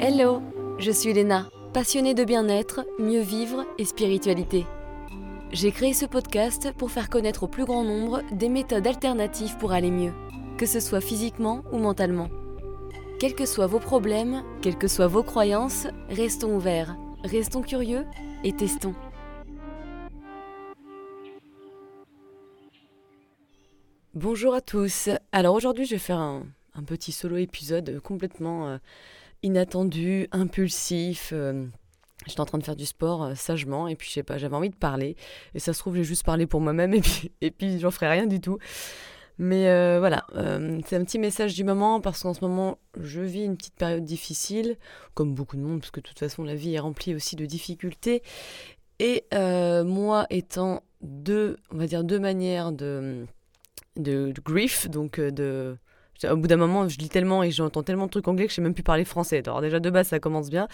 Hello, je suis Léna, passionnée de bien-être, mieux vivre et spiritualité. J'ai créé ce podcast pour faire connaître au plus grand nombre des méthodes alternatives pour aller mieux, que ce soit physiquement ou mentalement. Quels que soient vos problèmes, quelles que soient vos croyances, restons ouverts, restons curieux et testons. Bonjour à tous. Alors aujourd'hui, je vais faire un, petit solo épisode complètement euh, inattendu, impulsif. Euh, j'étais en train de faire du sport euh, sagement et puis je sais pas, j'avais envie de parler et ça se trouve j'ai juste parlé pour moi-même et puis et puis j'en ferai rien du tout. Mais euh, voilà, c'est un petit message du moment parce qu'en ce moment je vis une petite période difficile, comme beaucoup de monde, parce que de toute façon la vie est remplie aussi de difficultés. Et moi étant deux, on va dire deux manières de, de, de grief, donc de au bout d'un moment, je lis tellement et j'entends tellement de trucs anglais que je sais même plus parler français. Alors déjà de base, ça commence bien.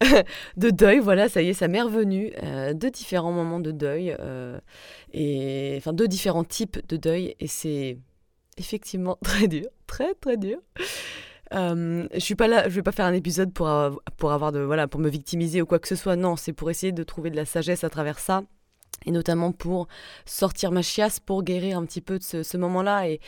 de deuil, voilà, ça y est, ça m'est revenu. Euh, deux différents moments de deuil. Euh, et enfin, deux différents types de deuil. Et c'est effectivement très dur. Très, très dur. Euh, je suis pas là, je vais pas faire un épisode pour, pour avoir de voilà pour me victimiser ou quoi que ce soit. Non, c'est pour essayer de trouver de la sagesse à travers ça et notamment pour sortir ma chiasse, pour guérir un petit peu de ce, moment-là. Et,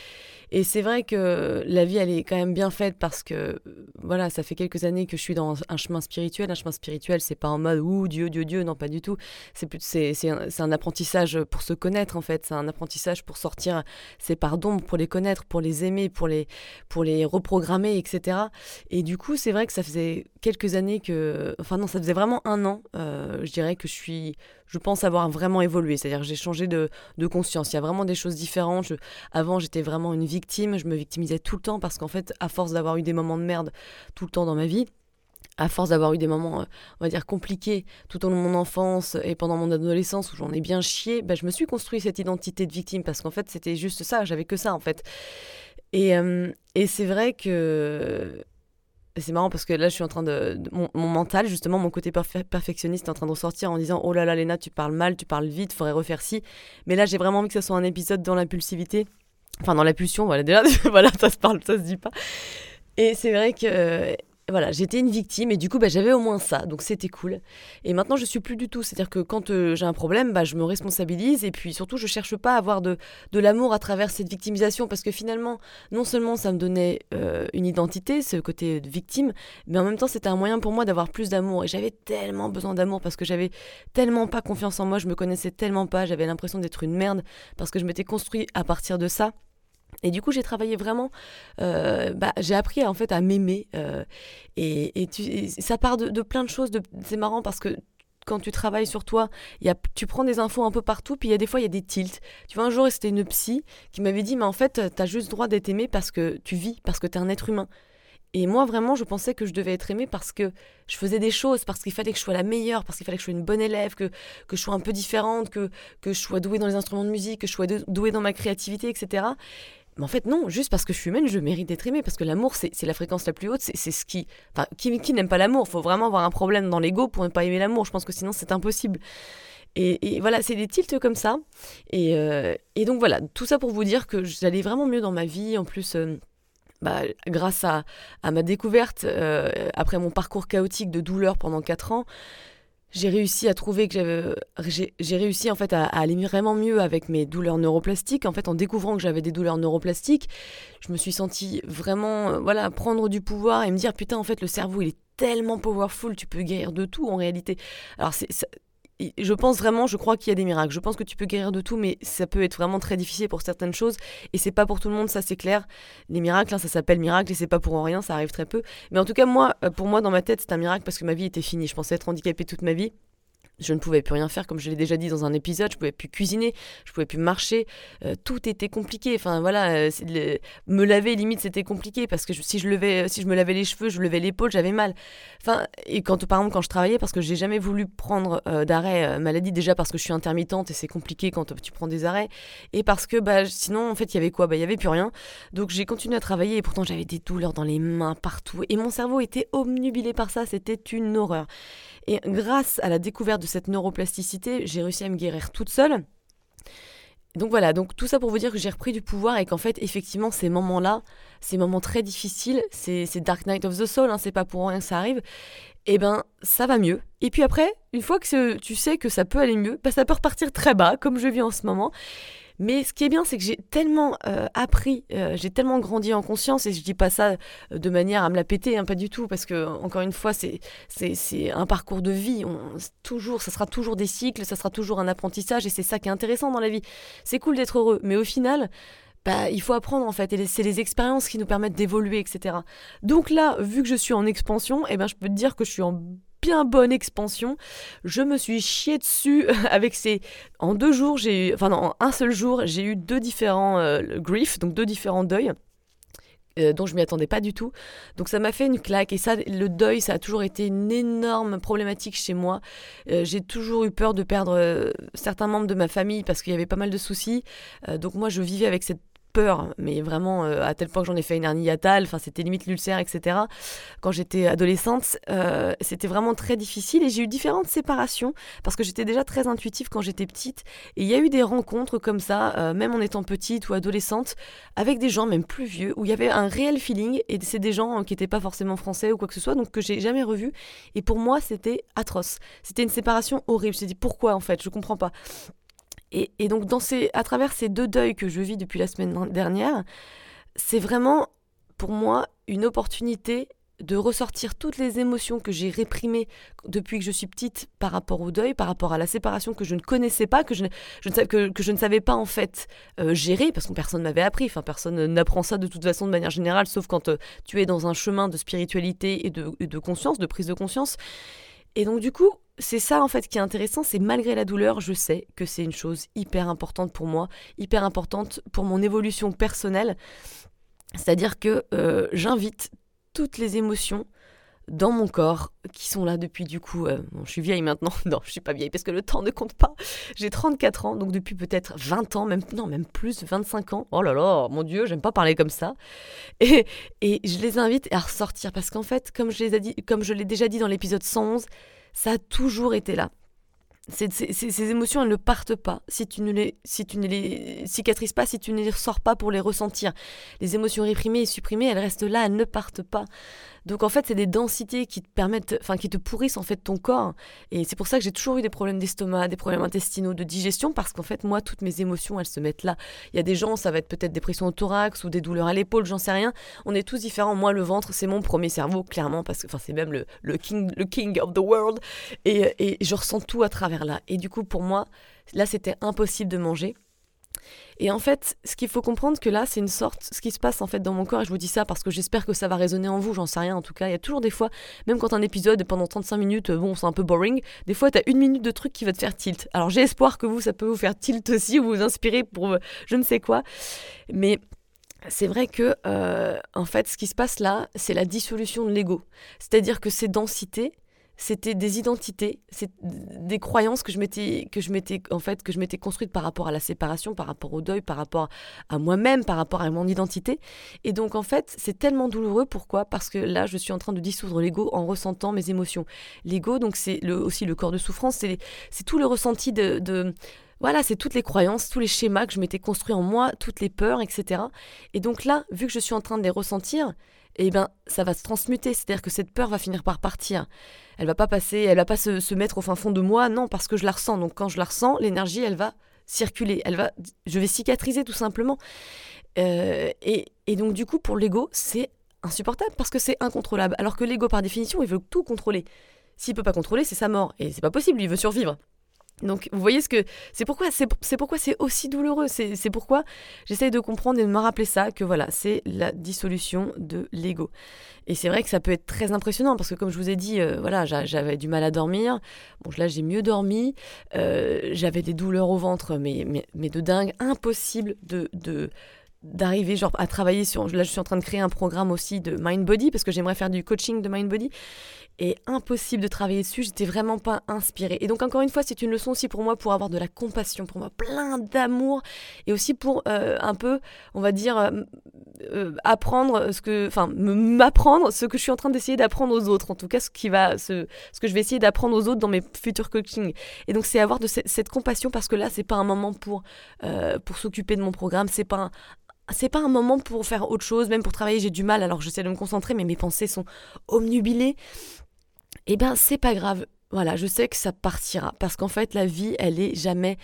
et c'est vrai que la vie, elle est quand même bien faite parce que, voilà, ça fait quelques années que je suis dans un chemin spirituel. Un chemin spirituel, c'est pas en mode, ouh, Dieu, Dieu, Dieu, non, pas du tout. C'est, un, un apprentissage pour se connaître, en fait. C'est un apprentissage pour sortir ses d'ombre, pour les connaître, pour les aimer, pour les, pour les reprogrammer, etc. Et du coup, c'est vrai que ça faisait quelques années que, enfin non, ça faisait vraiment un an, euh, je dirais que je suis je pense avoir vraiment évolué. C'est-à-dire que j'ai changé de, conscience. Il y a vraiment des choses différentes. avant, j'étais vraiment une Je me victimisais tout le temps parce qu'en fait, à force d'avoir eu des moments de merde tout le temps dans ma vie, à force d'avoir eu des moments, euh, on va dire, compliqués tout au long de mon enfance et pendant mon adolescence où j'en ai bien chié, bah, je me suis construit cette identité de victime parce qu'en fait, c'était juste ça, j'avais que ça en fait. Et, euh, c'est vrai que c'est marrant parce que là, je suis en train de. mon, mental, justement, mon côté perfectionniste est en train de ressortir en disant Oh là là, Léna, tu parles mal, tu parles vite, faudrait refaire ci. Mais là, j'ai vraiment envie que ce soit un épisode dans l'impulsivité. Enfin, dans la pulsion, voilà, déjà, voilà, ça se parle, ça se dit pas. Et c'est vrai que voilà, j'étais une victime et du coup, bah, j'avais au moins ça, donc c'était cool. Et maintenant, je suis plus du tout. C'est-à-dire que quand euh, j'ai un problème, bah, je me responsabilise et puis surtout, je cherche pas à avoir de, de l'amour à travers cette victimisation parce que finalement, non seulement ça me donnait euh, une identité, ce côté victime, mais en même temps, c'était un moyen pour moi d'avoir plus d'amour. Et j'avais tellement besoin d'amour parce que j'avais tellement pas confiance en moi, je me connaissais tellement pas, j'avais l'impression d'être une merde parce que je m'étais construit à partir de ça. Et du coup, j'ai travaillé vraiment, euh, bah, j'ai appris en fait à m'aimer. Euh, et, ça part de, plein de choses. C'est marrant parce que quand tu travailles sur toi, tu prends des infos un peu partout, puis il y a des fois, il y a des tilts. Tu vois, un jour, c'était une psy qui m'avait dit, mais en fait, tu as juste droit d'être aimé parce que tu vis, parce que tu es un être humain. Et moi, vraiment, je pensais que je devais être aimée parce que je faisais des choses, parce qu'il fallait que je sois la meilleure, parce qu'il fallait que je sois une bonne élève, que, que je sois un peu différente, que, que je sois douée dans les instruments de musique, que je sois douée dans ma créativité, etc. Mais en fait, non, juste parce que je suis humaine, je mérite d'être aimée, parce que l'amour, c'est la fréquence la plus haute, c'est ce qui... Enfin, qui, qui n'aime pas l'amour? Il faut vraiment avoir un problème dans l'ego pour ne pas aimer l'amour, je pense que sinon c'est impossible. Et, voilà, c'est des tilts comme ça. Et, euh, et, donc voilà, tout ça pour vous dire que j'allais vraiment mieux dans ma vie, en plus... Euh, bah, grâce à, à, ma découverte, euh, après mon parcours chaotique de douleur pendant 4 ans, j'ai réussi à trouver que j'avais j'ai réussi en fait à, aller vraiment mieux avec mes douleurs neuroplastiques. En fait en découvrant que j'avais des douleurs neuroplastiques je me suis sentie vraiment euh, voilà prendre du pouvoir et me dire putain en fait le cerveau il est tellement powerful tu peux guérir de tout en réalité. Alors c'est je pense vraiment, je crois qu'il y a des miracles. Je pense que tu peux guérir de tout, mais ça peut être vraiment très difficile pour certaines choses. Et c'est pas pour tout le monde, ça c'est clair. Les miracles, hein, ça s'appelle miracle et c'est pas pour rien, ça arrive très peu. Mais en tout cas, moi, euh, pour moi, dans ma tête, c'est un miracle parce que ma vie était finie. Je pensais être handicapée toute ma vie je ne pouvais plus rien faire, comme je l'ai déjà dit dans un épisode, je pouvais plus cuisiner, je pouvais plus marcher, euh, tout était compliqué. Enfin voilà, euh, me laver limite c'était compliqué parce que si je levais, si je me lavais les cheveux, je levais l'épaule, j'avais mal. Enfin et quand par exemple quand je travaillais, parce que j'ai jamais voulu prendre euh, d'arrêt maladie déjà parce que je suis intermittente et c'est compliqué quand tu prends des arrêts et parce que bah sinon en fait il y avait quoi? Bah il y avait plus rien. Donc j'ai continué à travailler et pourtant j'avais des douleurs dans les mains partout et mon cerveau était omnubilé par ça, c'était une horreur. Et grâce à la découverte de cette neuroplasticité, j'ai réussi à me guérir toute seule. donc voilà, donc tout ça pour vous dire que j'ai repris du pouvoir et qu'en fait, effectivement, ces moments-là, ces moments très difficiles, c'est Dark Night of the Soul, hein, c'est pas pour rien que ça arrive, et eh ben ça va mieux. Et puis après, une fois que tu sais que ça peut aller mieux, bah, ça peut repartir très bas, comme je vis en ce moment. Mais ce qui est bien, c'est que j'ai tellement euh, appris, euh, j'ai tellement grandi en conscience, et je dis pas ça euh, de manière à me la péter, hein, pas du tout, parce que encore une fois, c'est un parcours de vie. Toujours, ça sera toujours des cycles, ça sera toujours un apprentissage, et c'est ça qui est intéressant dans la vie. C'est cool d'être heureux, mais au final, bah, il faut apprendre en fait, et c'est les expériences qui nous permettent d'évoluer, etc. Donc là, vu que je suis en expansion, eh ben, je peux te dire que je suis en bien bonne expansion. Je me suis chié dessus avec ces. En deux jours, j'ai Enfin, en un seul jour, j'ai eu deux différents euh, griefs, donc deux différents deuils. Euh, dont je m'y attendais pas du tout. Donc ça m'a fait une claque et ça, le deuil, ça a toujours été une énorme problématique chez moi. Euh, j'ai toujours eu peur de perdre certains membres de ma famille parce qu'il y avait pas mal de soucis. donc moi, je vivais avec cette peur, mais vraiment euh, à tel point que j'en ai fait une hernie hiatale, enfin c'était limite l'ulcère, etc. Quand j'étais adolescente, euh, c'était vraiment très difficile et j'ai eu différentes séparations parce que j'étais déjà très intuitive quand j'étais petite et il y a eu des rencontres comme ça, euh, même en étant petite ou adolescente, avec des gens même plus vieux où il y avait un réel feeling et c'est des gens qui n'étaient pas forcément français ou quoi que ce soit, donc que j'ai jamais revu et pour moi c'était atroce. C'était une séparation horrible. Je me dit pourquoi en fait, je comprends pas. Et, donc, à travers ces deux deuils que je vis depuis la semaine dernière, c'est vraiment pour moi une opportunité de ressortir toutes les émotions que j'ai réprimées depuis que je suis petite par rapport au deuil, par rapport à la séparation que je ne connaissais pas, que je ne, savais pas en fait euh, gérer, parce que personne ne m'avait appris, enfin personne n'apprend ça de toute façon de manière générale, sauf quand euh, tu es dans un chemin de spiritualité et et de conscience, de prise de conscience. Et donc du coup, c'est ça en fait qui est intéressant, c'est malgré la douleur, je sais que c'est une chose hyper importante pour moi, hyper importante pour mon évolution personnelle. C'est-à-dire que euh, j'invite toutes les émotions dans mon corps qui sont là depuis du coup, euh, je suis vieille maintenant, non je suis pas vieille parce que le temps ne compte pas, j'ai 34 ans donc depuis peut-être 20 ans, même même plus 25 ans, oh là là mon dieu j'aime pas parler comme ça. Et, et je les invite à ressortir parce qu'en fait comme je l'ai déjà dit dans l'épisode 111 ça a toujours été là. Ces, émotions, elles ne partent pas si tu ne les, si tu ne les cicatrises pas, si tu ne les ressors pas pour les ressentir. Les émotions réprimées et supprimées, elles restent là, elles ne partent pas. Donc en fait, c'est des densités qui te permettent, enfin qui te pourrissent en fait ton corps. Et c'est pour ça que j'ai toujours eu des problèmes d'estomac, des problèmes intestinaux, de digestion, parce qu'en fait, moi, toutes mes émotions, elles se mettent là. Il y a des gens, ça va être peut-être des pressions au thorax ou des douleurs à l'épaule, j'en sais rien. On est tous différents. Moi, le ventre, c'est mon premier cerveau, clairement, parce que enfin, c'est même le, le, king, le king of the world. Et, et je ressens tout à travers là. Et du coup, pour moi, là, c'était impossible de manger. Et en fait, ce qu'il faut comprendre que là, c'est une sorte, ce qui se passe en fait dans mon corps, et je vous dis ça parce que j'espère que ça va résonner en vous, j'en sais rien en tout cas. Il y a toujours des fois, même quand un épisode pendant 35 minutes, bon, c'est un peu boring, des fois, tu as une minute de truc qui va te faire tilt. Alors j'ai espoir que vous, ça peut vous faire tilt aussi, ou vous inspirer pour euh, je ne sais quoi. Mais c'est vrai que, euh, en fait, ce qui se passe là, c'est la dissolution de l'ego. C'est-à-dire que ces densités, c'était des identités, c'est des croyances que je m'étais que je en fait que je m'étais construite par rapport à la séparation, par rapport au deuil, par rapport à moi-même, par rapport à mon identité. Et donc en fait, c'est tellement douloureux pourquoi? Parce que là, je suis en train de dissoudre l'ego en ressentant mes émotions. L'ego donc c'est le, aussi le corps de souffrance, c'est c'est tout le ressenti de, de voilà, c'est toutes les croyances, tous les schémas que je m'étais construits en moi, toutes les peurs, etc. Et donc là, vu que je suis en train de les ressentir, eh ben, ça va se transmuter. C'est-à-dire que cette peur va finir par partir. Elle va pas passer, elle va pas se, mettre au fin fond de moi, non, parce que je la ressens. Donc quand je la ressens, l'énergie, elle va circuler. Elle va, je vais cicatriser tout simplement. Euh, et, et donc du coup, pour l'ego, c'est insupportable parce que c'est incontrôlable. Alors que l'ego, par définition, il veut tout contrôler. S'il peut pas contrôler, c'est sa mort. Et c'est pas possible, il veut survivre. Donc vous voyez ce que c'est pourquoi c'est pourquoi c'est aussi douloureux. C'est pourquoi j'essaye de comprendre et de me rappeler ça que voilà c'est la dissolution de l'ego. Et c'est vrai que ça peut être très impressionnant parce que comme je vous ai dit euh, voilà j'avais du mal à dormir. Bon là j'ai mieux dormi. Euh, j'avais des douleurs au ventre mais, de dingue. Impossible de d'arriver genre à travailler sur là je suis en train de créer un programme aussi de mind body parce que j'aimerais faire du coaching de mind body et impossible de travailler dessus, j'étais vraiment pas inspirée. Et donc encore une fois, c'est une leçon aussi pour moi pour avoir de la compassion, pour moi plein d'amour et aussi pour euh, un peu, on va dire, euh, euh, apprendre ce que, enfin, m'apprendre ce que je suis en train d'essayer d'apprendre aux autres. En tout cas, ce qui va, ce, ce que je vais essayer d'apprendre aux autres dans mes futurs coachings. Et donc, c'est avoir de cette, compassion parce que là, c'est pas un moment pour pour s'occuper de mon programme. C'est pas un, c'est pas un moment pour faire autre chose, même pour travailler, j'ai du mal, alors j'essaie de me concentrer, mais mes pensées sont omnubilées. Eh ben, c'est pas grave. Voilà, je sais que ça partira. Parce qu'en fait, la vie, elle est jamais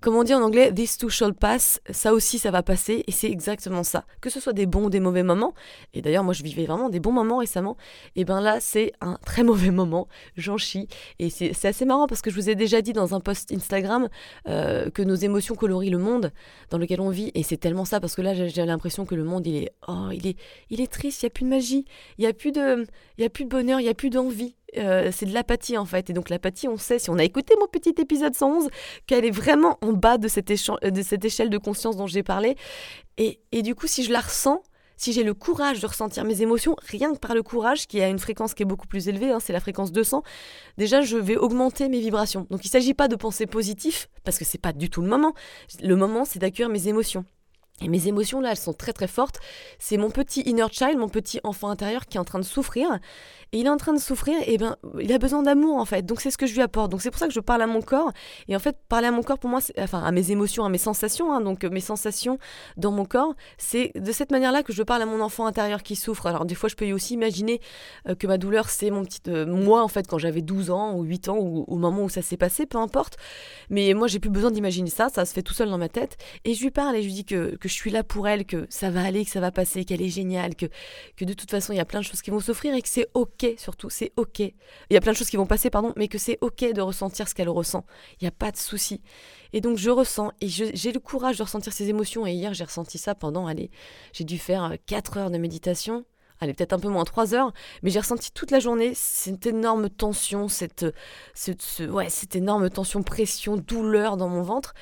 comme on dit en anglais, this too shall pass, ça aussi ça va passer et c'est exactement ça. Que ce soit des bons ou des mauvais moments, et d'ailleurs moi je vivais vraiment des bons moments récemment, et ben là c'est un très mauvais moment, j'en chie. Et c'est assez marrant parce que je vous ai déjà dit dans un post Instagram euh, que nos émotions colorient le monde dans lequel on vit, et c'est tellement ça parce que là j'ai l'impression que le monde il est, oh, il est, il est triste, il n'y a plus de magie, il n'y a, plus il y a plus de bonheur, il n'y a plus d'envie. Euh, c'est de l'apathie en fait. Et donc l'apathie, on sait, si on a écouté mon petit épisode 111, qu'elle est vraiment en bas de cette, euh, de cette échelle de conscience dont j'ai parlé. Et, et, du coup, si je la ressens, si j'ai le courage de ressentir mes émotions, rien que par le courage, qui a une fréquence qui est beaucoup plus élevée, hein, c'est la fréquence 200, déjà je vais augmenter mes vibrations. Donc il ne s'agit pas de penser positif, parce que c'est pas du tout le moment. Le moment, c'est d'accueillir mes émotions. Et mes émotions là, elles sont très très fortes. C'est mon petit inner child, mon petit enfant intérieur qui est en train de souffrir. Et il est en train de souffrir, et ben il a besoin d'amour en fait. Donc c'est ce que je lui apporte. Donc c'est pour ça que je parle à mon corps. Et en fait, parler à mon corps pour moi, enfin à mes émotions, à mes sensations, hein, donc mes sensations dans mon corps, c'est de cette manière-là que je parle à mon enfant intérieur qui souffre. Alors des fois, je peux aussi imaginer euh, que ma douleur, c'est mon petit euh, moi en fait quand j'avais 12 ans ou 8 ans ou au moment où ça s'est passé, peu importe. Mais moi, j'ai plus besoin d'imaginer ça. Ça se fait tout seul dans ma tête. Et je lui parle et je lui dis que, que je suis là pour elle, que ça va aller, que ça va passer, qu'elle est géniale, que, que de toute façon, il y a plein de choses qui vont s'offrir et que c'est OK, surtout, c'est OK. Il y a plein de choses qui vont passer, pardon, mais que c'est OK de ressentir ce qu'elle ressent. Il n'y a pas de souci. Et donc, je ressens et j'ai le courage de ressentir ces émotions. Et hier, j'ai ressenti ça pendant, allez, j'ai dû faire 4 euh, heures de méditation allez, peut-être un peu moins 3 heures, mais j'ai ressenti toute la journée cette énorme tension, cette, cette, ouais, cette énorme tension, pression, douleur dans mon ventre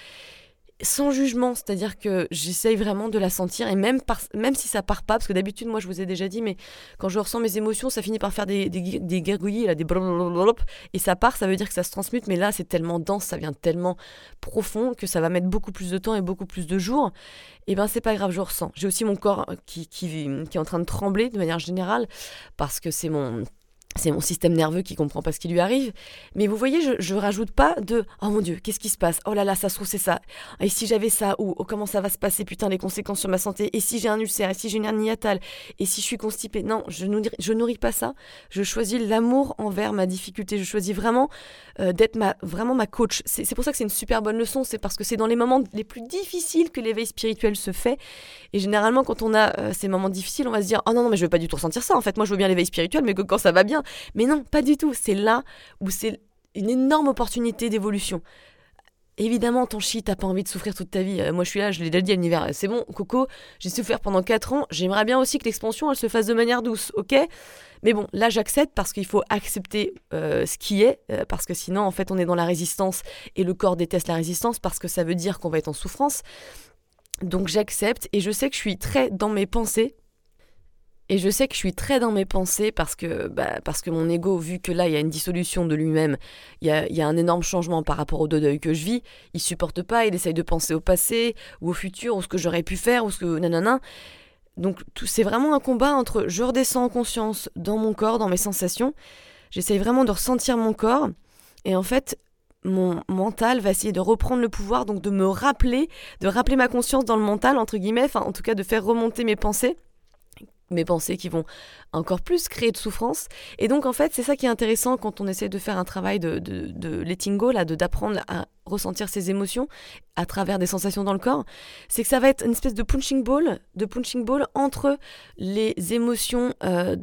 sans jugement, c'est-à-dire que j'essaye vraiment de la sentir et même, même si ça part pas, parce que d'habitude, moi je vous ai déjà dit, mais quand je ressens mes émotions, ça finit par faire des, des, des gargouillis, là, des et ça part, ça veut dire que ça se transmute, mais là c'est tellement dense, ça vient tellement profond que ça va mettre beaucoup plus de temps et beaucoup plus de jours. Et ben c'est pas grave, je ressens. J'ai aussi mon corps qui, qui, qui est en train de trembler de manière générale, parce que c'est mon c'est mon système nerveux qui comprend pas ce qui lui arrive. Mais vous voyez, je, ne rajoute pas de oh mon dieu, qu'est-ce qui se passe? Oh là là, ça se trouve c'est ça. Et si j'avais ça ou oh, comment ça va se passer? Putain, les conséquences sur ma santé. Et si j'ai un ulcère? Et si j'ai une hernie hiatale Et si je suis constipée? Non, je nourris, je nourris pas ça. Je choisis l'amour envers ma difficulté. Je choisis vraiment euh, d'être ma vraiment ma coach. C'est pour ça que c'est une super bonne leçon. C'est parce que c'est dans les moments les plus difficiles que l'éveil spirituel se fait. Et généralement, quand on a euh, ces moments difficiles, on va se dire oh non non mais je veux pas du tout ressentir ça. En fait, moi je veux bien l'éveil spirituel, mais que quand ça va bien mais non, pas du tout. C'est là où c'est une énorme opportunité d'évolution. Évidemment, ton shit, t'as pas envie de souffrir toute ta vie. Euh, moi, je suis là, je l'ai déjà dit à l'univers. C'est bon, Coco, j'ai souffert pendant 4 ans. J'aimerais bien aussi que l'expansion, elle se fasse de manière douce, ok? Mais bon, là, j'accepte parce qu'il faut accepter euh, ce qui est, euh, parce que sinon, en fait, on est dans la résistance et le corps déteste la résistance parce que ça veut dire qu'on va être en souffrance. Donc, j'accepte et je sais que je suis très dans mes pensées et je sais que je suis très dans mes pensées parce que, bah, parce que mon ego, vu que là, il y a une dissolution de lui-même, il y a, un énorme changement par rapport au deuil que je vis, il supporte pas, il essaye de penser au passé, ou au futur, ou ce que j'aurais pu faire, ou ce que... Nanana. Donc c'est vraiment un combat entre je redescends en conscience dans mon corps, dans mes sensations, j'essaye vraiment de ressentir mon corps, et en fait, mon mental va essayer de reprendre le pouvoir, donc de me rappeler, de rappeler ma conscience dans le mental, entre guillemets, en tout cas de faire remonter mes pensées mes pensées qui vont encore plus créer de souffrance. Et donc, en fait, c'est ça qui est intéressant quand on essaie de faire un travail de, letting go, là, d'apprendre à ressentir ses émotions à travers des sensations dans le corps. C'est que ça va être une espèce de punching ball, de punching ball entre les émotions euh,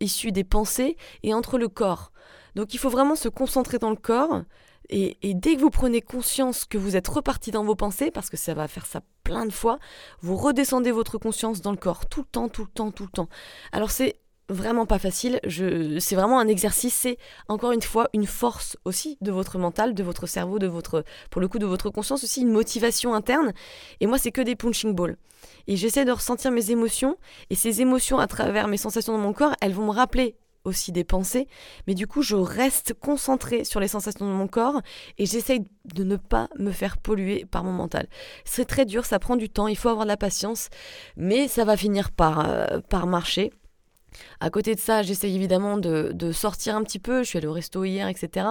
issues des pensées et entre le corps. Donc, il faut vraiment se concentrer dans le corps et, dès que vous prenez conscience que vous êtes reparti dans vos pensées, parce que ça va faire ça plein de fois, vous redescendez votre conscience dans le corps, tout le temps, tout le temps, tout le temps. Alors c'est vraiment pas facile, c'est vraiment un exercice, c'est encore une fois une force aussi de votre mental, de votre cerveau, de votre, pour le coup de votre conscience aussi, une motivation interne. Et moi c'est que des punching balls. Et j'essaie de ressentir mes émotions, et ces émotions à travers mes sensations dans mon corps, elles vont me rappeler aussi des pensées, mais du coup je reste concentrée sur les sensations de mon corps et j'essaye de ne pas me faire polluer par mon mental. C'est très dur, ça prend du temps, il faut avoir de la patience, mais ça va finir par, euh, par marcher. À côté de ça, j'essaye évidemment de, de, sortir un petit peu. Je suis allée au resto hier, etc.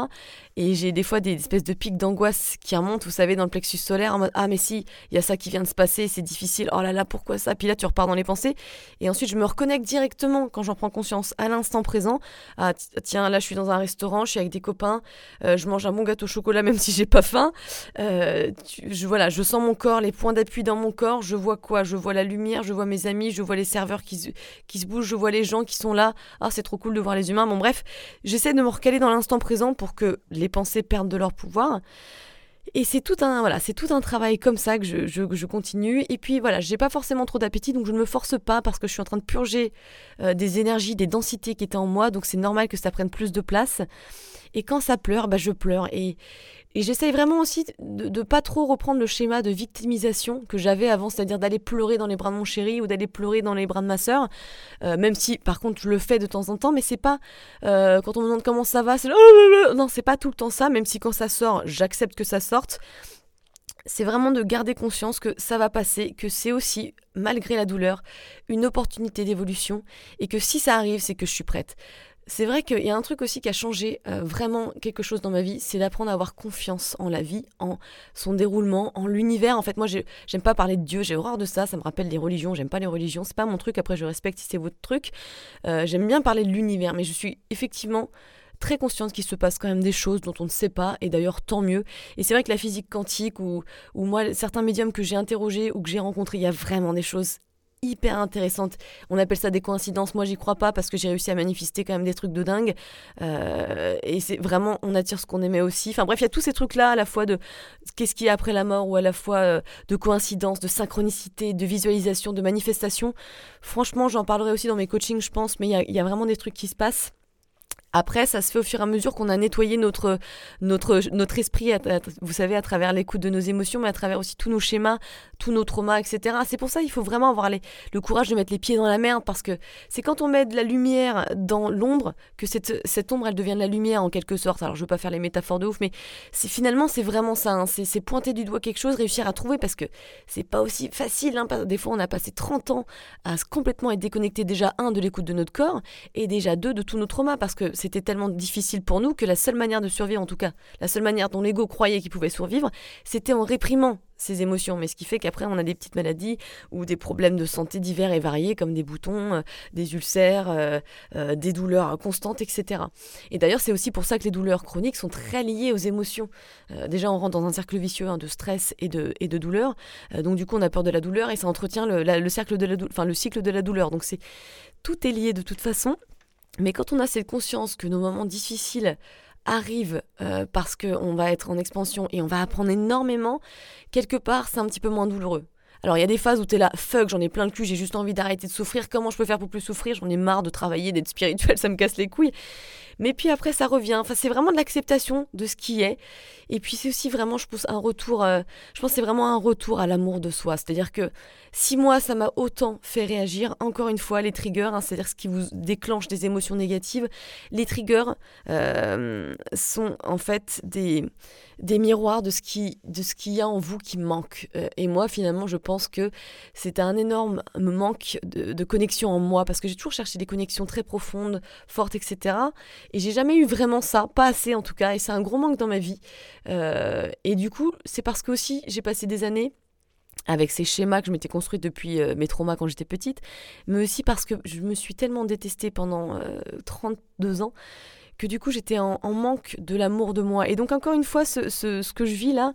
Et j'ai des fois des espèces de pics d'angoisse qui remontent, vous savez, dans le plexus solaire, en mode Ah, mais si, il y a ça qui vient de se passer, c'est difficile. Oh là là, pourquoi ça? Puis là, tu repars dans les pensées. Et ensuite, je me reconnecte directement quand j'en prends conscience à l'instant présent. Ah, tiens, là, je suis dans un restaurant, je suis avec des copains, euh, je mange un bon gâteau au chocolat, même si j'ai pas faim. Euh, je, voilà, je sens mon corps, les points d'appui dans mon corps. Je vois quoi? Je vois la lumière, je vois mes amis, je vois les serveurs qui, qui se bougent, je vois les gens qui sont là. Ah, c'est trop cool de voir les humains. Bon, bref, j'essaie de me recaler dans l'instant présent pour que les pensées perdent de leur pouvoir. Et c'est tout un voilà, c'est tout un travail comme ça que je, je, continue. Et puis voilà, j'ai pas forcément trop d'appétit, donc je ne me force pas parce que je suis en train de purger euh, des énergies, des densités qui étaient en moi, donc c'est normal que ça prenne plus de place. Et quand ça pleure, bah je pleure. Et, et j'essaye vraiment aussi de pas trop reprendre le schéma de victimisation que j'avais avant, c'est-à-dire d'aller pleurer dans les bras de mon chéri ou d'aller pleurer dans les bras de ma sœur. Euh, même si, par contre, je le fais de temps en temps, mais c'est pas euh, quand on me demande comment ça va, c'est non, c'est pas tout le temps ça. Même si quand ça sort, j'accepte que ça sorte. C'est vraiment de garder conscience que ça va passer, que c'est aussi, malgré la douleur, une opportunité d'évolution, et que si ça arrive, c'est que je suis prête. C'est vrai qu'il y a un truc aussi qui a changé euh, vraiment quelque chose dans ma vie, c'est d'apprendre à avoir confiance en la vie, en son déroulement, en l'univers. En fait, moi, j'aime pas parler de Dieu, j'ai horreur de ça, ça me rappelle les religions, j'aime pas les religions, c'est pas mon truc. Après, je respecte si c'est votre truc. Euh, j'aime bien parler de l'univers, mais je suis effectivement très consciente qu'il se passe quand même des choses dont on ne sait pas, et d'ailleurs tant mieux. Et c'est vrai que la physique quantique, ou, ou moi, certains médiums que j'ai interrogés ou que j'ai rencontrés, il y a vraiment des choses hyper intéressante. On appelle ça des coïncidences. Moi, j'y crois pas parce que j'ai réussi à manifester quand même des trucs de dingue. Euh, et c'est vraiment, on attire ce qu'on aimait aussi. Enfin bref, il y a tous ces trucs-là, à la fois de qu'est-ce qui est après la mort, ou à la fois euh, de coïncidence, de synchronicité, de visualisation, de manifestation. Franchement, j'en parlerai aussi dans mes coachings, je pense, mais il y a vraiment des trucs qui se passent. Après, ça se fait au fur et à mesure qu'on a nettoyé notre, notre, notre esprit, vous savez, à travers l'écoute de nos émotions, mais à travers aussi tous nos schémas, tous nos traumas, etc. C'est pour ça qu'il faut vraiment avoir le courage de mettre les pieds dans la merde, parce que c'est quand on met de la lumière dans l'ombre que cette, cette ombre, elle devient de la lumière en quelque sorte. Alors, je veux pas faire les métaphores de ouf, mais finalement, c'est vraiment ça. Hein. C'est pointer du doigt quelque chose, réussir à trouver, parce que c'est pas aussi facile. Hein. Des fois, on a passé 30 ans à complètement être déconnecté déjà, un, de l'écoute de notre corps, et déjà, deux, de tous nos traumas, parce que c'était tellement difficile pour nous que la seule manière de survivre, en tout cas, la seule manière dont l'ego croyait qu'il pouvait survivre, c'était en réprimant ses émotions. Mais ce qui fait qu'après, on a des petites maladies ou des problèmes de santé divers et variés, comme des boutons, euh, des ulcères, euh, euh, des douleurs constantes, etc. Et d'ailleurs, c'est aussi pour ça que les douleurs chroniques sont très liées aux émotions. déjà, on rentre dans un cercle vicieux hein, de stress et de, et de douleur. donc, du coup, on a peur de la douleur et ça entretient le, le cercle de la le cycle de la douleur. Donc, c'est tout est lié de toute façon. Mais quand on a cette conscience que nos moments difficiles arrivent euh, parce qu'on va être en expansion et on va apprendre énormément, quelque part c'est un petit peu moins douloureux. Alors il y a des phases où tu es là, fuck, j'en ai plein le cul, j'ai juste envie d'arrêter de souffrir, comment je peux faire pour plus souffrir, j'en ai marre de travailler, d'être spirituel, ça me casse les couilles. Mais puis après, ça revient. Enfin, c'est vraiment de l'acceptation de ce qui est. Et puis c'est aussi vraiment, je pense, un retour. Euh, je pense c'est vraiment un retour à l'amour de soi. C'est-à-dire que si moi, ça m'a autant fait réagir, encore une fois, les triggers, hein, c'est-à-dire ce qui vous déclenche des émotions négatives, les triggers euh, sont en fait des, des miroirs de ce qui de ce qu'il y a en vous qui manque. Euh, et moi, finalement, je pense que c'est un énorme manque de, de connexion en moi parce que j'ai toujours cherché des connexions très profondes, fortes, etc. Et j'ai jamais eu vraiment ça, pas assez en tout cas, et c'est un gros manque dans ma vie. Euh, et du coup, c'est parce que aussi j'ai passé des années avec ces schémas que je m'étais construite depuis euh, mes traumas quand j'étais petite, mais aussi parce que je me suis tellement détestée pendant 32 euh, ans que du coup j'étais en, manque de l'amour de moi. Et donc encore une fois, ce, ce que je vis là,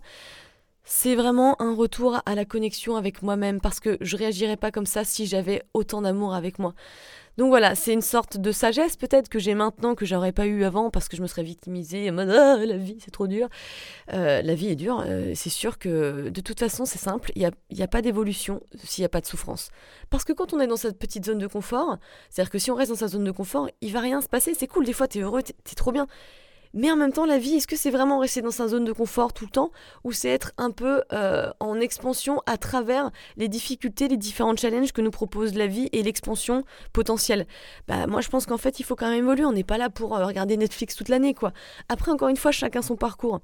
c'est vraiment un retour à la connexion avec moi-même parce que je réagirais pas comme ça si j'avais autant d'amour avec moi. Donc voilà, c'est une sorte de sagesse peut-être que j'ai maintenant que j'aurais pas eu avant parce que je me serais victimisée ah, la vie c'est trop dur. Euh, la vie est dure, euh, c'est sûr que de toute façon c'est simple, il n'y a, a pas d'évolution s'il n'y a pas de souffrance. Parce que quand on est dans cette petite zone de confort, c'est-à-dire que si on reste dans sa zone de confort, il va rien se passer, c'est cool, des fois tu es heureux, tu es trop bien. Mais en même temps, la vie, est-ce que c'est vraiment rester dans sa zone de confort tout le temps ou c'est être un peu euh, en expansion à travers les difficultés, les différents challenges que nous propose la vie et l'expansion potentielle? Bah moi je pense qu'en fait il faut quand même évoluer, on n'est pas là pour euh, regarder Netflix toute l'année quoi. Après encore une fois, chacun son parcours.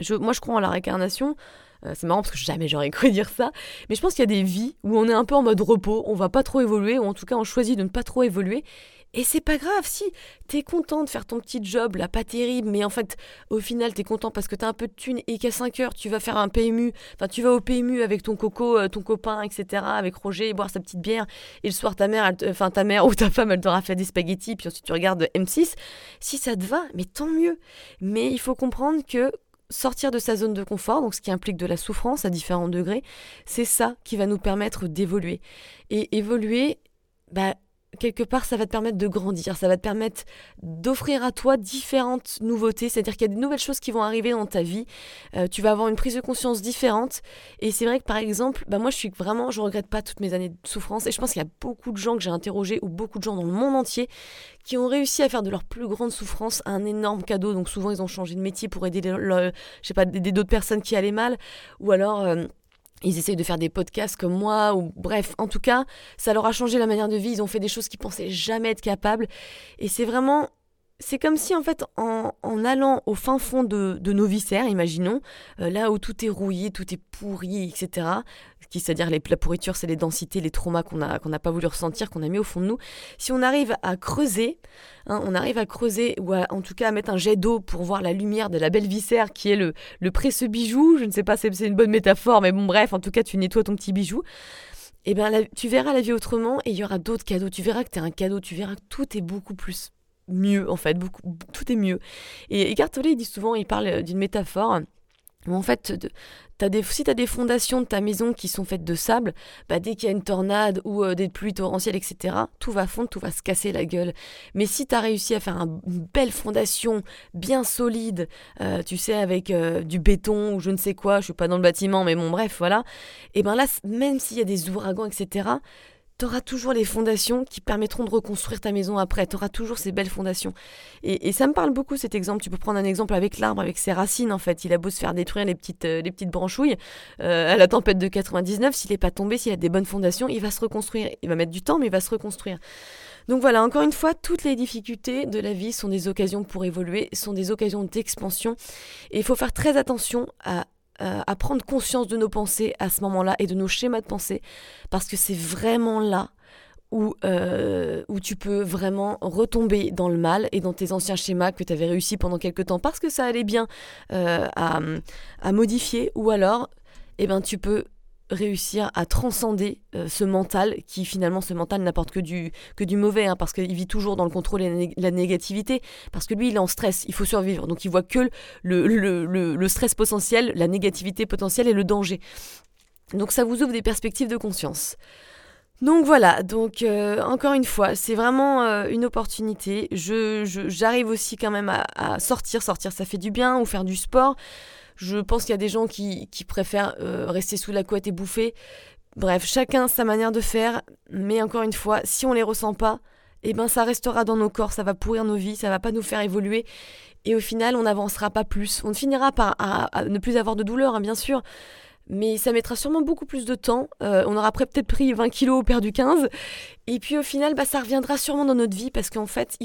Je, moi je crois en la réincarnation. Euh, c'est marrant parce que jamais j'aurais cru dire ça. Mais je pense qu'il y a des vies où on est un peu en mode repos, on va pas trop évoluer, ou en tout cas on choisit de ne pas trop évoluer. Et c'est pas grave si t'es content de faire ton petit job, là, pas terrible, mais en fait, au final, t'es content parce que t'as un peu de thunes et qu'à 5 heures, tu vas faire un PMU, enfin, tu vas au PMU avec ton coco, euh, ton copain, etc., avec Roger, boire sa petite bière, et le soir, ta mère, enfin, ta mère ou ta femme, elle t'aura fait des spaghettis, puis ensuite tu regardes M6. Si ça te va, mais tant mieux. Mais il faut comprendre que sortir de sa zone de confort, donc ce qui implique de la souffrance à différents degrés, c'est ça qui va nous permettre d'évoluer. Et évoluer, bah, quelque part, ça va te permettre de grandir, ça va te permettre d'offrir à toi différentes nouveautés, c'est-à-dire qu'il y a des nouvelles choses qui vont arriver dans ta vie, euh, tu vas avoir une prise de conscience différente, et c'est vrai que par exemple, bah moi je suis vraiment, je regrette pas toutes mes années de souffrance, et je pense qu'il y a beaucoup de gens que j'ai interrogés, ou beaucoup de gens dans le monde entier, qui ont réussi à faire de leur plus grande souffrance un énorme cadeau, donc souvent ils ont changé de métier pour aider, je sais pas, d'autres personnes qui allaient mal, ou alors... Euh, ils essayent de faire des podcasts comme moi, ou bref, en tout cas, ça leur a changé la manière de vie. Ils ont fait des choses qu'ils pensaient jamais être capables. Et c'est vraiment c'est comme si en fait en, allant au fin fond de, nos viscères, imaginons, euh, là où tout est rouillé, tout est pourri, etc. C'est-à-dire les, la pourriture, c'est les densités, les traumas qu'on n'a pas voulu ressentir, qu'on a mis au fond de nous. Si on arrive à creuser, hein, on arrive à creuser ou en tout cas à mettre un jet d'eau pour voir la lumière de la belle viscère qui est le, le précieux bijou. Je ne sais pas si c'est une bonne métaphore, mais bon bref, en tout cas tu nettoies ton petit bijou. Et eh bien tu verras la vie autrement et il y aura d'autres cadeaux. Tu verras que tu es un cadeau, tu verras que tout est beaucoup plus mieux, en fait, beaucoup, tout est mieux. Et Eckhart Tolle, il dit souvent, il parle d'une métaphore en fait, as des, si tu as des fondations de ta maison qui sont faites de sable, bah dès qu'il y a une tornade ou euh, des pluies torrentielles, etc., tout va fondre, tout va se casser la gueule. Mais si tu as réussi à faire une belle fondation bien solide, euh, tu sais, avec euh, du béton ou je ne sais quoi, je suis pas dans le bâtiment, mais bon, bref, voilà, et ben là, même s'il y a des ouragans, etc., tu auras toujours les fondations qui permettront de reconstruire ta maison après. Tu auras toujours ces belles fondations. Et, ça me parle beaucoup cet exemple. Tu peux prendre un exemple avec l'arbre, avec ses racines en fait. Il a beau se faire détruire les petites, euh, les petites branchouilles euh, à la tempête de 99, s'il n'est pas tombé, s'il a des bonnes fondations, il va se reconstruire. Il va mettre du temps, mais il va se reconstruire. Donc voilà, encore une fois, toutes les difficultés de la vie sont des occasions pour évoluer, sont des occasions d'expansion. Et il faut faire très attention à à prendre conscience de nos pensées à ce moment-là et de nos schémas de pensée, parce que c'est vraiment là où, euh, tu peux vraiment retomber dans le mal et dans tes anciens schémas que tu avais réussi pendant quelques temps parce que ça allait bien euh, à, à, modifier, ou alors eh ben, tu peux réussir à transcender euh, ce mental qui finalement ce mental n'apporte que du, que du mauvais hein, parce qu'il vit toujours dans le contrôle et la, négativité parce que lui il est en stress, il faut survivre donc il voit que le, le, le, stress potentiel, la négativité potentielle et le danger. Donc ça vous ouvre des perspectives de conscience. Donc voilà, donc euh, encore une fois, c'est vraiment euh, une opportunité. Je, j'arrive aussi quand même à, sortir, sortir ça fait du bien, ou faire du sport. Je pense qu'il y a des gens qui, préfèrent euh, rester sous la couette et bouffer. Bref, chacun sa manière de faire, mais encore une fois, si on les ressent pas, eh ben ça restera dans nos corps, ça va pourrir nos vies, ça va pas nous faire évoluer, et au final on n'avancera pas plus. On finira par ne plus avoir de douleur, hein, bien sûr, mais ça mettra sûrement beaucoup plus de temps. Euh, on aura peut-être pris 20 kilos, perdu 15. Et puis au final, bah, ça reviendra sûrement dans notre vie parce qu'en fait,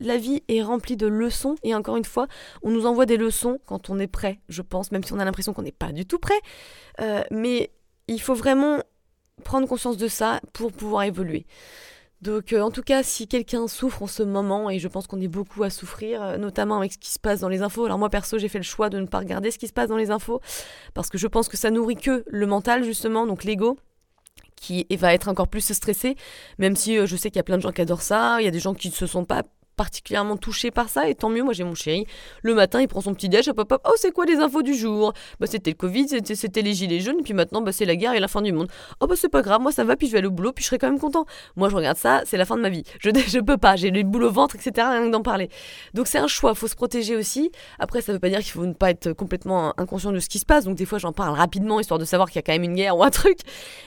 la vie est remplie de leçons. Et encore une fois, on nous envoie des leçons quand on est prêt, je pense, même si on a l'impression qu'on n'est pas du tout prêt. Euh, mais il faut vraiment prendre conscience de ça pour pouvoir évoluer. Donc euh, en tout cas, si quelqu'un souffre en ce moment, et je pense qu'on est beaucoup à souffrir, euh, notamment avec ce qui se passe dans les infos, alors moi perso j'ai fait le choix de ne pas regarder ce qui se passe dans les infos, parce que je pense que ça nourrit que le mental justement, donc l'ego qui va être encore plus stressé, même si euh, je sais qu'il y a plein de gens qui adorent ça, il y a des gens qui ne se sont pas particulièrement touché par ça, et tant mieux, moi j'ai mon chéri, le matin il prend son petit déj, hop hop hop, oh c'est quoi les infos du jour? Bah c'était le Covid, c'était les gilets jaunes, puis maintenant bah c'est la guerre et la fin du monde. Oh bah c'est pas grave, moi ça va, puis je vais aller au boulot, puis je serai quand même content. Moi je regarde ça, c'est la fin de ma vie. Je, je peux pas, j'ai le boulot au ventre, etc. rien que d'en parler. Donc c'est un choix, faut se protéger aussi. Après ça veut pas dire qu'il faut ne pas être complètement inconscient de ce qui se passe, donc des fois j'en parle rapidement, histoire de savoir qu'il y a quand même une guerre ou un truc.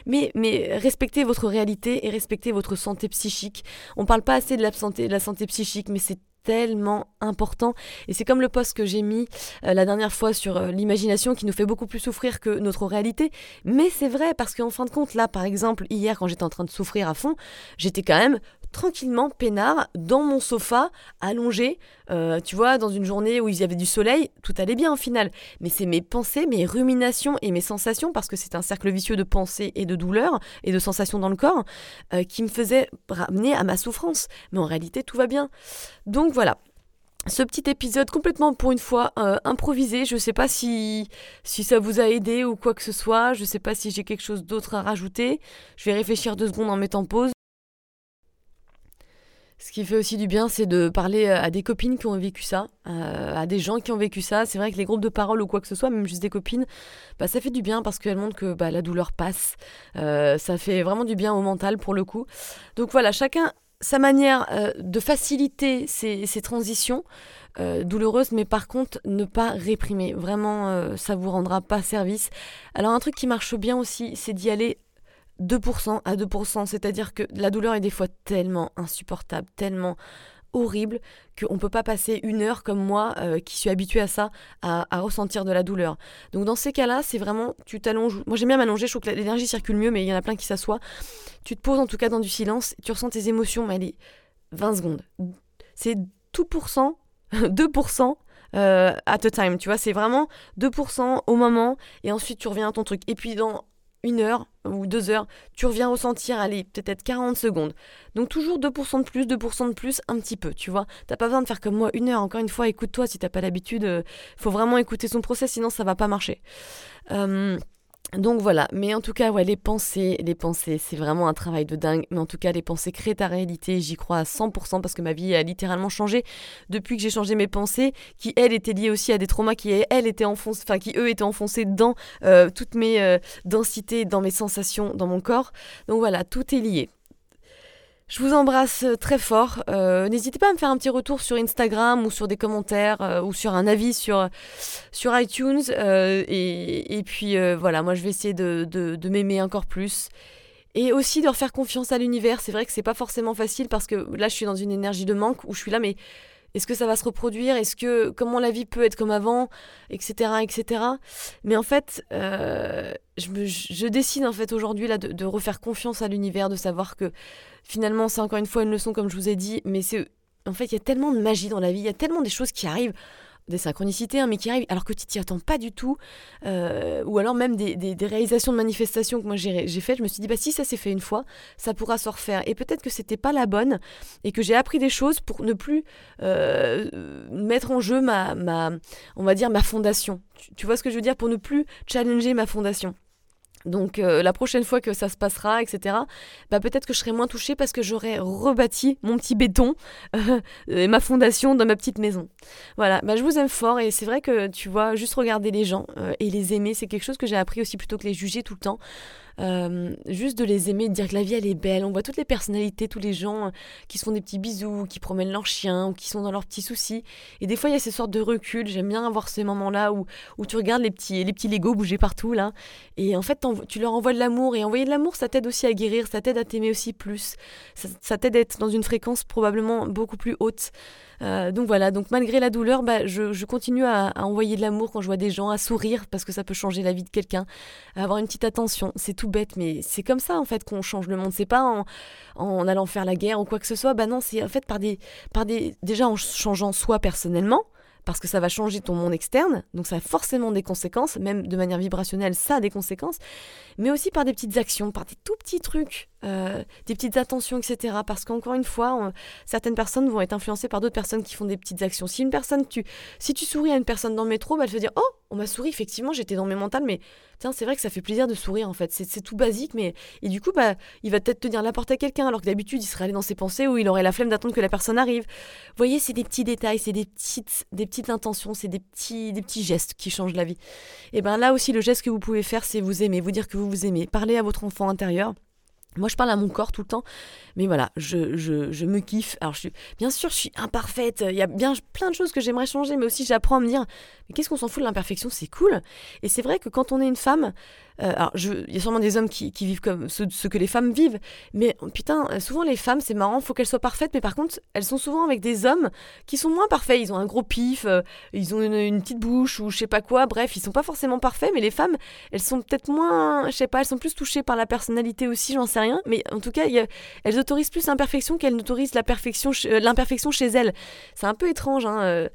Mais, mais respectez votre réalité et respectez votre santé psychique. On parle pas assez de la santé, de la santé psychique mais c'est tellement important. Et c'est comme le post que j'ai mis euh, la dernière fois sur euh, l'imagination qui nous fait beaucoup plus souffrir que notre réalité. Mais c'est vrai parce qu'en fin de compte, là, par exemple, hier, quand j'étais en train de souffrir à fond, j'étais quand même tranquillement, peinard, dans mon sofa, allongé. Euh, tu vois, dans une journée où il y avait du soleil, tout allait bien au final. Mais c'est mes pensées, mes ruminations et mes sensations, parce que c'est un cercle vicieux de pensées et de douleurs et de sensations dans le corps, euh, qui me faisaient ramener à ma souffrance. Mais en réalité, tout va bien. Donc voilà, ce petit épisode complètement pour une fois euh, improvisé. Je ne sais pas si, si ça vous a aidé ou quoi que ce soit. Je ne sais pas si j'ai quelque chose d'autre à rajouter. Je vais réfléchir deux secondes en mettant pause. Ce qui fait aussi du bien, c'est de parler euh, à des copines qui ont vécu ça, euh, à des gens qui ont vécu ça. C'est vrai que les groupes de parole ou quoi que ce soit, même juste des copines, bah, ça fait du bien parce qu'elles montrent que bah, la douleur passe. Euh, ça fait vraiment du bien au mental pour le coup. Donc voilà, chacun sa manière de faciliter ces, transitions douloureuses, mais par contre ne pas réprimer. Vraiment, ça vous rendra pas service. Alors un truc qui marche bien aussi, c'est d'y aller 2% à 2%, c'est-à-dire que la douleur est des fois tellement insupportable, tellement horrible qu'on ne peut pas passer une heure comme moi euh, qui suis habituée à ça, à, ressentir de la douleur. Donc dans ces cas-là, c'est vraiment, tu t'allonges. Moi j'aime bien m'allonger, je trouve que l'énergie circule mieux, mais il y en a plein qui s'assoient. Tu te poses en tout cas dans du silence, tu ressens tes émotions, mais allez, 20 secondes. C'est tout pour cent, 2% euh, at time, tu vois, c'est vraiment 2% au moment, et ensuite tu reviens à ton truc. Et puis dans une heure ou deux heures, tu reviens ressentir, allez, peut-être 40 secondes. Donc toujours 2% de plus, 2% de plus, un petit peu, tu vois. T'as pas besoin de faire comme moi une heure. Encore une fois, écoute-toi si t'as pas l'habitude. Euh, faut vraiment écouter son process, sinon ça va pas marcher. Euh, donc voilà, mais en tout cas, ouais, les pensées, les pensées, c'est vraiment un travail de dingue. Mais en tout cas, les pensées créent ta réalité, j'y crois à 100% parce que ma vie a littéralement changé depuis que j'ai changé mes pensées, qui elles étaient liées aussi à des traumas qui elles étaient enfoncées, enfin qui eux étaient enfoncés dans euh, toutes mes euh, densités, dans mes sensations, dans mon corps. Donc voilà, tout est lié. Je vous embrasse euh, très fort. Euh, n'hésitez pas à me faire un petit retour sur Instagram ou sur des commentaires euh, ou sur un avis sur, sur iTunes. Et, puis voilà, moi je vais essayer de, de m'aimer encore plus. Et aussi de refaire confiance à l'univers. C'est vrai que c'est pas forcément facile parce que là je suis dans une énergie de manque où je suis là, mais est-ce que ça va se reproduire Est-ce que comment la vie peut être comme avant, etc., etc. Mais en fait, euh, je, décide en fait aujourd'hui là de, refaire confiance à l'univers, de savoir que finalement c'est encore une fois une leçon comme je vous ai dit, mais c'est en fait il y a tellement de magie dans la vie, il y a tellement des choses qui arrivent des synchronicités, hein, mais qui arrivent alors que tu t'y attends pas du tout, euh, ou alors même des, réalisations de manifestations que moi j'ai faites, je me suis dit, bah si ça s'est fait une fois, ça pourra se refaire. Et peut-être que c'était pas la bonne, et que j'ai appris des choses pour ne plus euh, mettre en jeu ma, ma, on va dire, ma fondation. tu vois ce que je veux dire? Pour ne plus challenger ma fondation. Donc euh, la prochaine fois que ça se passera, etc., bah, peut-être que je serai moins touchée parce que j'aurai rebâti mon petit béton euh, et ma fondation dans ma petite maison. Voilà, bah, je vous aime fort et c'est vrai que tu vois, juste regarder les gens euh, et les aimer, c'est quelque chose que j'ai appris aussi plutôt que les juger tout le temps. Euh, juste de les aimer, de dire que la vie elle est belle. On voit toutes les personnalités, tous les gens euh, qui se font des petits bisous, qui promènent leurs chiens ou qui sont dans leurs petits soucis. Et des fois il y a ces sortes de recul. J'aime bien avoir ces moments-là où, où tu regardes les petits, les petits Legos bouger partout là. Et en fait tu leur envoies de l'amour. Et envoyer de l'amour ça t'aide aussi à guérir, ça t'aide à t'aimer aussi plus. Ça, t'aide à être dans une fréquence probablement beaucoup plus haute. Euh, donc voilà, donc malgré la douleur, bah, je, continue à, à, envoyer de l'amour quand je vois des gens, à sourire parce que ça peut changer la vie de quelqu'un, à avoir une petite attention. C'est tout bête, mais c'est comme ça en fait qu'on change le monde. C'est pas en, en, allant faire la guerre ou quoi que ce soit. Bah non, c'est en fait par des, par des, déjà en changeant soi personnellement parce que ça va changer ton monde externe, donc ça a forcément des conséquences, même de manière vibrationnelle, ça a des conséquences, mais aussi par des petites actions, par des tout petits trucs, euh, des petites attentions, etc. Parce qu'encore une fois, certaines personnes vont être influencées par d'autres personnes qui font des petites actions. Si une personne, tu, si tu souris à une personne dans le métro, bah, elle va dire Oh, on m'a souri, effectivement, j'étais dans mes mentales, mais tiens, c'est vrai que ça fait plaisir de sourire en fait. C'est tout basique, mais. Et du coup, bah, il va peut-être tenir la porte à quelqu'un, alors que d'habitude, il serait allé dans ses pensées ou il aurait la flemme d'attendre que la personne arrive. Vous voyez, c'est des petits détails, c'est des petites, des petites intentions, c'est des petits, des petits gestes qui changent la vie. Et ben là aussi, le geste que vous pouvez faire, c'est vous aimer, vous dire que vous vous aimez, parler à votre enfant intérieur Moi, je parle à mon corps tout le temps, mais voilà, je, je, me kiffe. Alors, bien sûr, je suis imparfaite. Il y a bien plein de choses que j'aimerais changer, mais aussi j'apprends à me dire, mais qu'est-ce qu'on s'en fout de l'imperfection? C'est cool. Et c'est vrai que quand on est une femme, euh, alors, il y a sûrement des hommes qui, vivent comme ce, que les femmes vivent, mais putain, souvent les femmes, c'est marrant, faut qu'elles soient parfaites, mais par contre, elles sont souvent avec des hommes qui sont moins parfaits. Ils ont un gros pif, euh, ils ont une, petite bouche ou je sais pas quoi. Bref, ils sont pas forcément parfaits, mais les femmes, elles sont peut-être moins, je sais pas, elles sont plus touchées par la personnalité aussi, j'en sais rien. Mais en tout cas, elles autorisent plus l'imperfection qu'elles n'autorisent euh, l'imperfection chez elles. C'est un peu étrange, hein.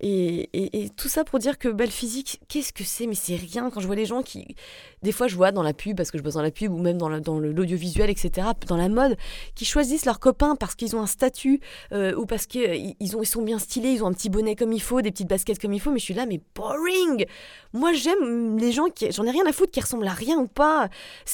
et, tout ça pour dire que belle physique, qu'est-ce que c'est? Mais c'est rien. Quand je vois les gens qui des fois, je vois dans la pub, parce que je bosse dans la pub, ou même dans, dans l'audiovisuel, etc., dans la mode, qui choisissent leurs copains parce qu'ils ont un statut, euh, ou parce qu'ils euh, ils sont bien stylés, ils ont un petit bonnet comme il faut, des petites baskets comme il faut, mais je suis là, mais boring Moi, j'aime les gens qui. J'en ai rien à foutre qui ressemblent à rien ou pas.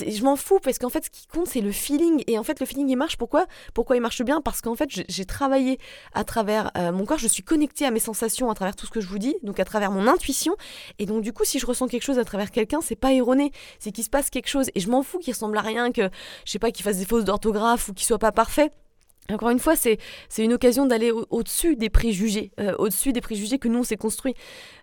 Je m'en fous, parce qu'en fait, ce qui compte, c'est le feeling. Et en fait, le feeling, il marche. Pourquoi? Pourquoi il marche bien? Parce qu'en fait, j'ai travaillé à travers euh, mon corps, je suis connectée à mes sensations à travers tout ce que je vous dis, donc à travers mon intuition. Et donc, du coup, si je ressens quelque chose à travers quelqu'un, c'est pas erroné c'est qu'il se passe quelque chose. Et je m'en fous qu'il ressemble à rien, que je sais pas, qu'il fasse des fausses d'orthographe ou qu'il soit pas parfait. Encore une fois, c'est une occasion d'aller au-dessus des préjugés, euh, au-dessus des préjugés que nous on s'est construits.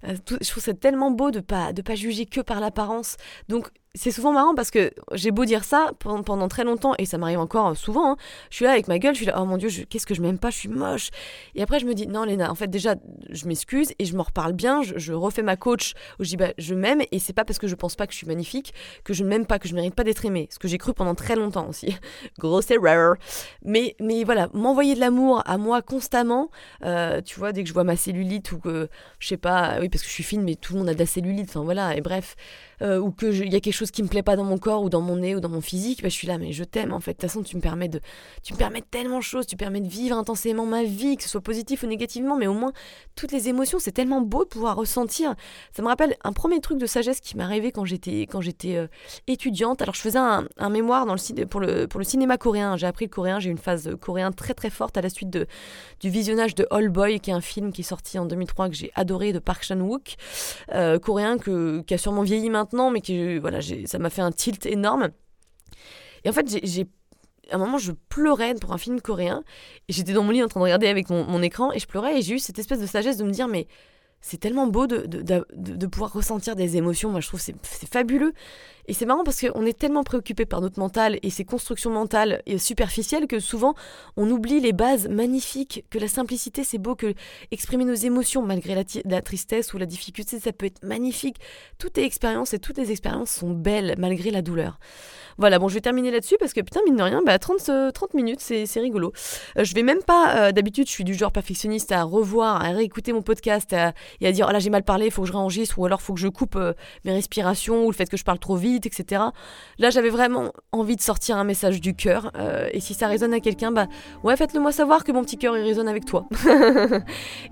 Euh, je trouve ça tellement beau de pas de pas juger que par l'apparence. Donc c'est souvent marrant parce que j'ai beau dire ça pendant, très longtemps et ça m'arrive encore souvent. Hein. Je suis là avec ma gueule, je suis là, oh mon dieu, qu'est-ce que je m'aime pas, je suis moche. Et après je me dis, non Léna, en fait déjà je m'excuse et je m'en reparle bien, je, refais ma coach où je dis, bah, je m'aime et c'est pas parce que je pense pas que je suis magnifique que je ne m'aime pas, que je mérite pas d'être aimée. Ce que j'ai cru pendant très longtemps aussi. Grosse erreur. Mais, mais voilà, m'envoyer de l'amour à moi constamment, euh, tu vois, dès que je vois ma cellulite ou que, je sais pas, oui parce que je suis fine mais tout le monde a de la cellulite, enfin voilà, et bref. Euh, ou qu'il y a quelque chose qui me plaît pas dans mon corps ou dans mon nez ou dans mon physique, bah, je suis là, mais je t'aime en fait. De toute façon, tu me permets de, tu me permets tellement de choses, tu permets de vivre intensément ma vie, que ce soit positif ou négativement, mais au moins toutes les émotions, c'est tellement beau de pouvoir ressentir. Ça me rappelle un premier truc de sagesse qui m'est arrivé quand j'étais quand j'étais euh, étudiante. Alors je faisais un, mémoire dans le pour le pour le cinéma coréen. J'ai appris le coréen, j'ai eu une phase coréenne très très forte à la suite de du visionnage de All Boy, qui est un film qui est sorti en 2003 que j'ai adoré de Park Chan Wook, euh, coréen que qui a sûrement vieilli maintenant mais qui, voilà, ça m'a fait un tilt énorme. Et en fait, j'ai à un moment, je pleurais pour un film coréen. Et j'étais dans mon lit en train de regarder avec mon, mon écran et je pleurais. Et j'ai eu cette espèce de sagesse de me dire, mais c'est tellement beau de, de, de, pouvoir ressentir des émotions. Moi, je trouve c'est fabuleux. Et c'est marrant parce qu'on est tellement préoccupé par notre mental et ses constructions mentales superficielles que souvent on oublie les bases magnifiques, que la simplicité c'est beau, que exprimer nos émotions malgré la, tristesse ou la difficulté, ça peut être magnifique. Toutes les expériences et toutes les expériences sont belles malgré la douleur. Voilà, bon, je vais terminer là-dessus parce que putain, mine de rien, bah, 30, 30 euh, minutes, c'est rigolo. Euh, je vais même pas, euh, d'habitude, je suis du genre perfectionniste à revoir, à réécouter mon podcast et à dire, oh là, j'ai mal parlé, il faut que je réenregistre ou alors il faut que je coupe mes respirations ou le fait que je parle trop vite, etc. Là, j'avais vraiment envie de sortir un message du cœur. et si ça résonne à quelqu'un, bah ouais, faites-le moi savoir que mon petit cœur, résonne avec toi. et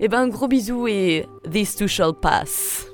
eh ben, gros bisous et this too shall pass.